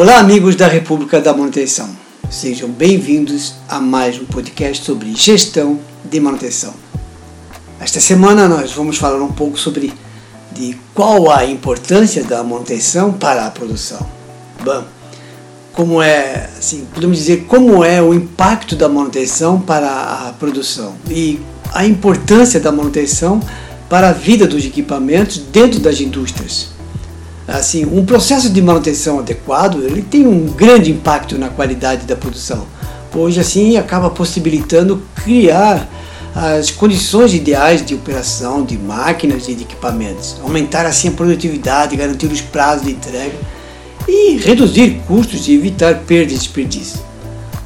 Olá, amigos da República da Manutenção. Sejam bem-vindos a mais um podcast sobre gestão de manutenção. Esta semana nós vamos falar um pouco sobre de qual a importância da manutenção para a produção. Bom, como é, assim, podemos dizer como é o impacto da manutenção para a produção e a importância da manutenção para a vida dos equipamentos dentro das indústrias. Assim, um processo de manutenção adequado ele tem um grande impacto na qualidade da produção, pois assim acaba possibilitando criar as condições ideais de operação de máquinas e de equipamentos, aumentar assim a produtividade, garantir os prazos de entrega e reduzir custos e evitar perdas e desperdício.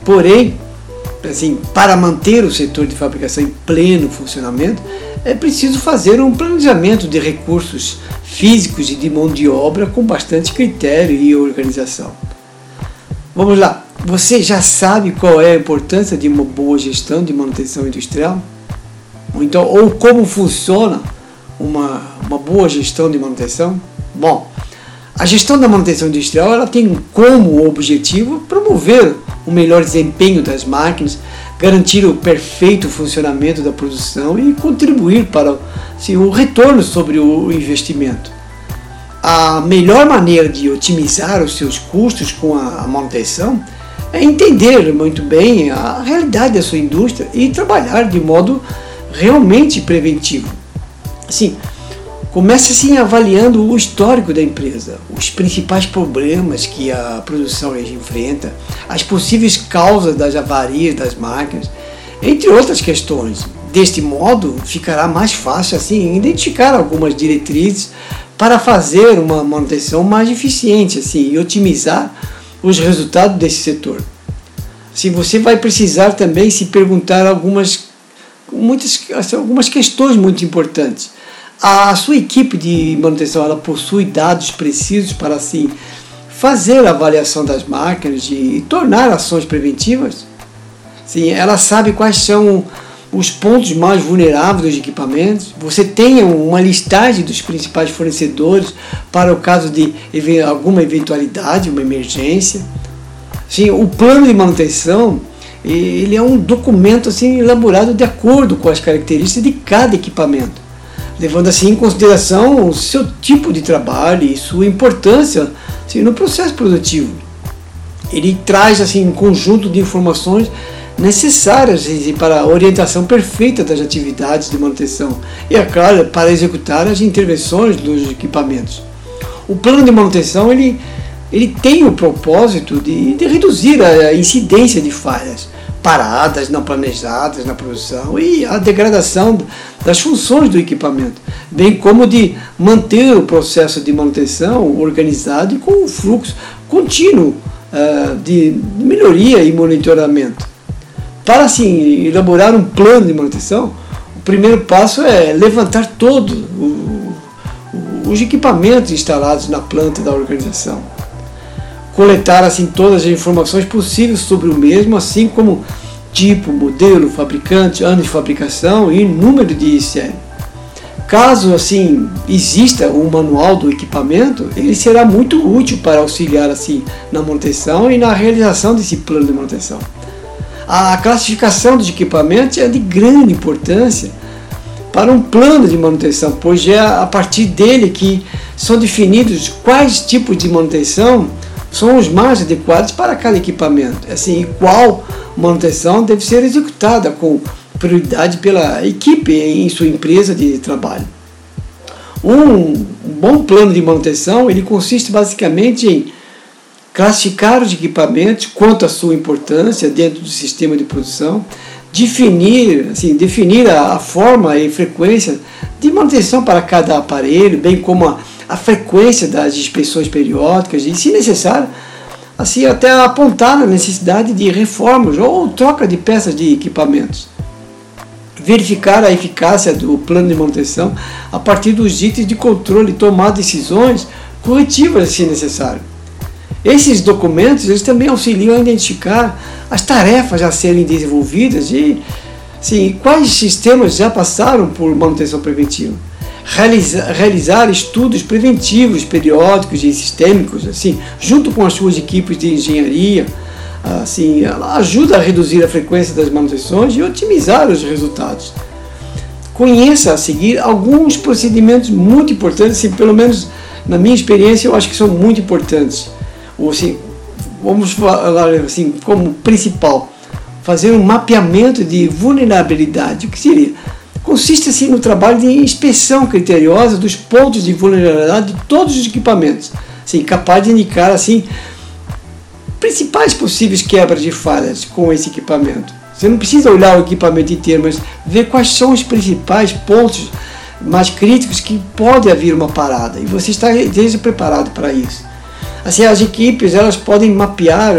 Porém, assim, para manter o setor de fabricação em pleno funcionamento, é preciso fazer um planejamento de recursos físicos e de mão de obra com bastante critério e organização. Vamos lá, você já sabe qual é a importância de uma boa gestão de manutenção industrial? Ou, então, ou como funciona uma, uma boa gestão de manutenção? Bom, a gestão da manutenção industrial ela tem como objetivo promover o melhor desempenho das máquinas, garantir o perfeito funcionamento da produção e contribuir para assim, o retorno sobre o investimento. A melhor maneira de otimizar os seus custos com a manutenção é entender muito bem a realidade da sua indústria e trabalhar de modo realmente preventivo. Assim, Comece assim avaliando o histórico da empresa, os principais problemas que a produção enfrenta, as possíveis causas das avarias das máquinas, entre outras questões. Deste modo, ficará mais fácil assim identificar algumas diretrizes para fazer uma manutenção mais eficiente assim, e otimizar os resultados desse setor. Se assim, você vai precisar também se perguntar algumas, muitas, assim, algumas questões muito importantes a sua equipe de manutenção ela possui dados precisos para assim fazer a avaliação das máquinas e tornar ações preventivas? Sim, ela sabe quais são os pontos mais vulneráveis dos equipamentos. Você tem uma listagem dos principais fornecedores para o caso de alguma eventualidade, uma emergência. Sim, o plano de manutenção ele é um documento assim elaborado de acordo com as características de cada equipamento levando assim em consideração o seu tipo de trabalho e sua importância assim, no processo produtivo. Ele traz assim um conjunto de informações necessárias assim, para a orientação perfeita das atividades de manutenção e, é claro, para executar as intervenções dos equipamentos. O plano de manutenção ele, ele tem o propósito de, de reduzir a incidência de falhas, paradas não planejadas na produção e a degradação das funções do equipamento, bem como de manter o processo de manutenção organizado e com um fluxo contínuo uh, de melhoria e monitoramento. Para assim elaborar um plano de manutenção, o primeiro passo é levantar todos os equipamentos instalados na planta da organização coletar assim todas as informações possíveis sobre o mesmo, assim como tipo, modelo, fabricante, ano de fabricação e número de série. Caso assim exista um manual do equipamento, ele será muito útil para auxiliar assim na manutenção e na realização desse plano de manutenção. A classificação dos equipamentos é de grande importância para um plano de manutenção, pois é a partir dele que são definidos quais tipos de manutenção são os mais adequados para cada equipamento, assim, e qual manutenção deve ser executada com prioridade pela equipe em sua empresa de trabalho. Um bom plano de manutenção ele consiste basicamente em classificar os equipamentos quanto à sua importância dentro do sistema de produção, definir, assim, definir a, a forma e frequência de manutenção para cada aparelho, bem como a a frequência das inspeções periódicas e, se necessário, assim até apontar a necessidade de reformas ou troca de peças de equipamentos. Verificar a eficácia do plano de manutenção a partir dos itens de controle e tomar decisões corretivas se necessário. Esses documentos eles também auxiliam a identificar as tarefas a serem desenvolvidas e sim, quais sistemas já passaram por manutenção preventiva realizar, realizar estudos preventivos, periódicos e sistêmicos, assim, junto com as suas equipes de engenharia, assim, ela ajuda a reduzir a frequência das manutenções e otimizar os resultados. Conheça a seguir alguns procedimentos muito importantes, assim, pelo menos na minha experiência eu acho que são muito importantes. Ou, assim, vamos falar assim, como principal, fazer um mapeamento de vulnerabilidade. O que seria? Consiste assim no trabalho de inspeção criteriosa dos pontos de vulnerabilidade de todos os equipamentos, assim, capaz de indicar assim principais possíveis quebras de falhas com esse equipamento. Você não precisa olhar o equipamento inteiro, mas ver quais são os principais pontos mais críticos que pode haver uma parada e você está desde preparado para isso. Assim, as equipes elas podem mapear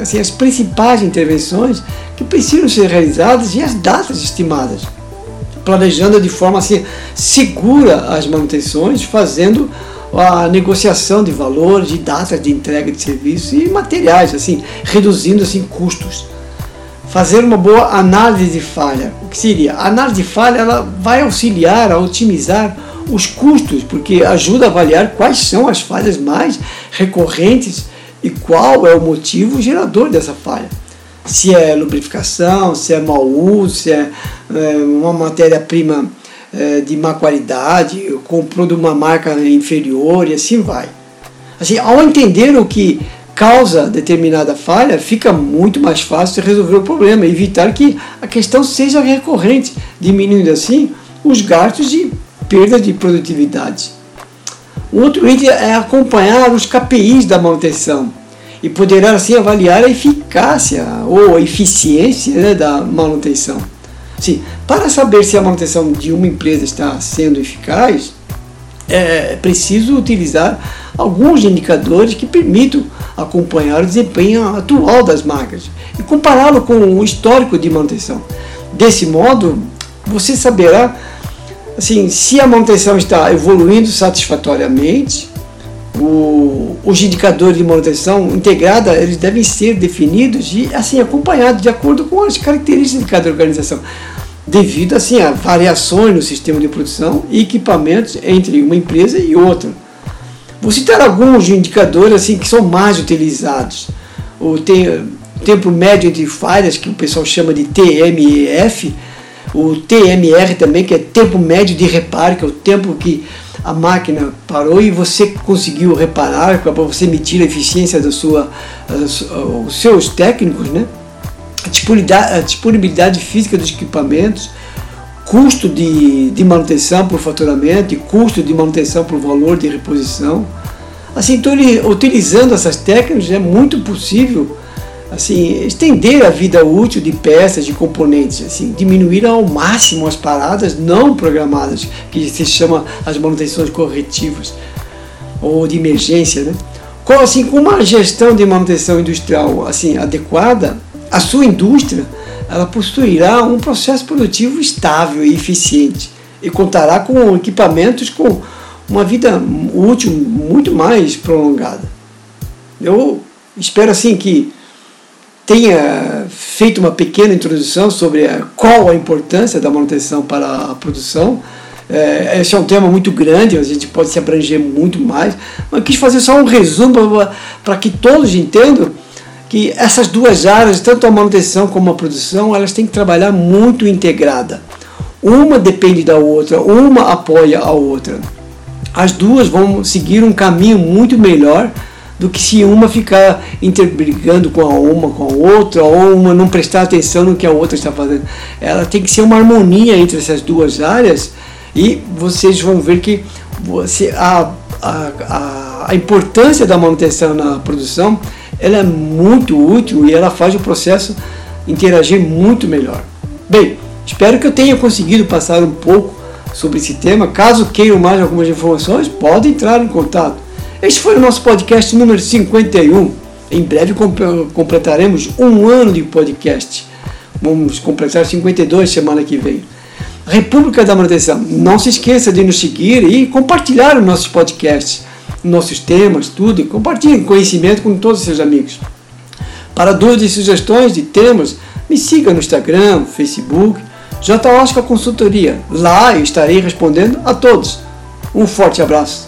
assim, as principais intervenções que precisam ser realizadas e as datas estimadas, planejando de forma assim, segura as manutenções, fazendo a negociação de valores, de datas de entrega de serviços e materiais, assim, reduzindo assim custos. Fazer uma boa análise de falha. O que seria? A análise de falha ela vai auxiliar a otimizar os custos, porque ajuda a avaliar quais são as falhas mais recorrentes e qual é o motivo gerador dessa falha. Se é lubrificação, se é mau uso, se é, é uma matéria-prima é, de má qualidade, comprou de uma marca inferior e assim vai. Assim, ao entender o que causa determinada falha, fica muito mais fácil resolver o problema, evitar que a questão seja recorrente, diminuindo assim os gastos de perda de produtividade. O outro item é acompanhar os KPIs da manutenção e poderá assim avaliar a eficácia ou a eficiência né, da manutenção. Sim, para saber se a manutenção de uma empresa está sendo eficaz, é preciso utilizar alguns indicadores que permitam acompanhar o desempenho atual das marcas e compará-lo com o histórico de manutenção. Desse modo, você saberá assim, se a manutenção está evoluindo satisfatoriamente, o, os indicadores de manutenção integrada eles devem ser definidos e assim acompanhados de acordo com as características de cada organização devido assim a variações no sistema de produção e equipamentos entre uma empresa e outra. Vou citar alguns indicadores assim que são mais utilizados. O tempo médio entre falhas, que o pessoal chama de TMEF, o TMR também, que é tempo médio de reparo, que é o tempo que a máquina parou e você conseguiu reparar, para você medir a eficiência da sua, os seus técnicos, né? a disponibilidade, física dos equipamentos, custo de, de manutenção por faturamento e custo de manutenção por valor de reposição. Assim, então, utilizando essas técnicas é muito possível assim, estender a vida útil de peças, de componentes, assim, diminuir ao máximo as paradas não programadas, que se chama as manutenções corretivas ou de emergência, né? Com, assim, com uma gestão de manutenção industrial assim adequada, a sua indústria ela possuirá um processo produtivo estável e eficiente e contará com equipamentos com uma vida útil muito mais prolongada. Eu espero assim que tenha feito uma pequena introdução sobre qual a importância da manutenção para a produção. É, esse é um tema muito grande, a gente pode se abranger muito mais, mas quis fazer só um resumo para que todos entendam que essas duas áreas, tanto a manutenção como a produção, elas têm que trabalhar muito integrada. Uma depende da outra, uma apoia a outra. As duas vão seguir um caminho muito melhor do que se uma ficar interbrigando com a uma, com a outra, ou uma não prestar atenção no que a outra está fazendo. Ela tem que ser uma harmonia entre essas duas áreas e vocês vão ver que você, a, a, a, a importância da manutenção na produção ela é muito útil e ela faz o processo interagir muito melhor. Bem, espero que eu tenha conseguido passar um pouco sobre esse tema. Caso queiram mais algumas informações, podem entrar em contato. Este foi o nosso podcast número 51. Em breve completaremos um ano de podcast. Vamos completar 52 semana que vem. República da Manutenção. Não se esqueça de nos seguir e compartilhar os nossos podcasts nossos temas, tudo, compartilhe conhecimento com todos os seus amigos. Para dúvidas e sugestões de temas, me siga no Instagram, Facebook, J. Oscar Consultoria. Lá eu estarei respondendo a todos. Um forte abraço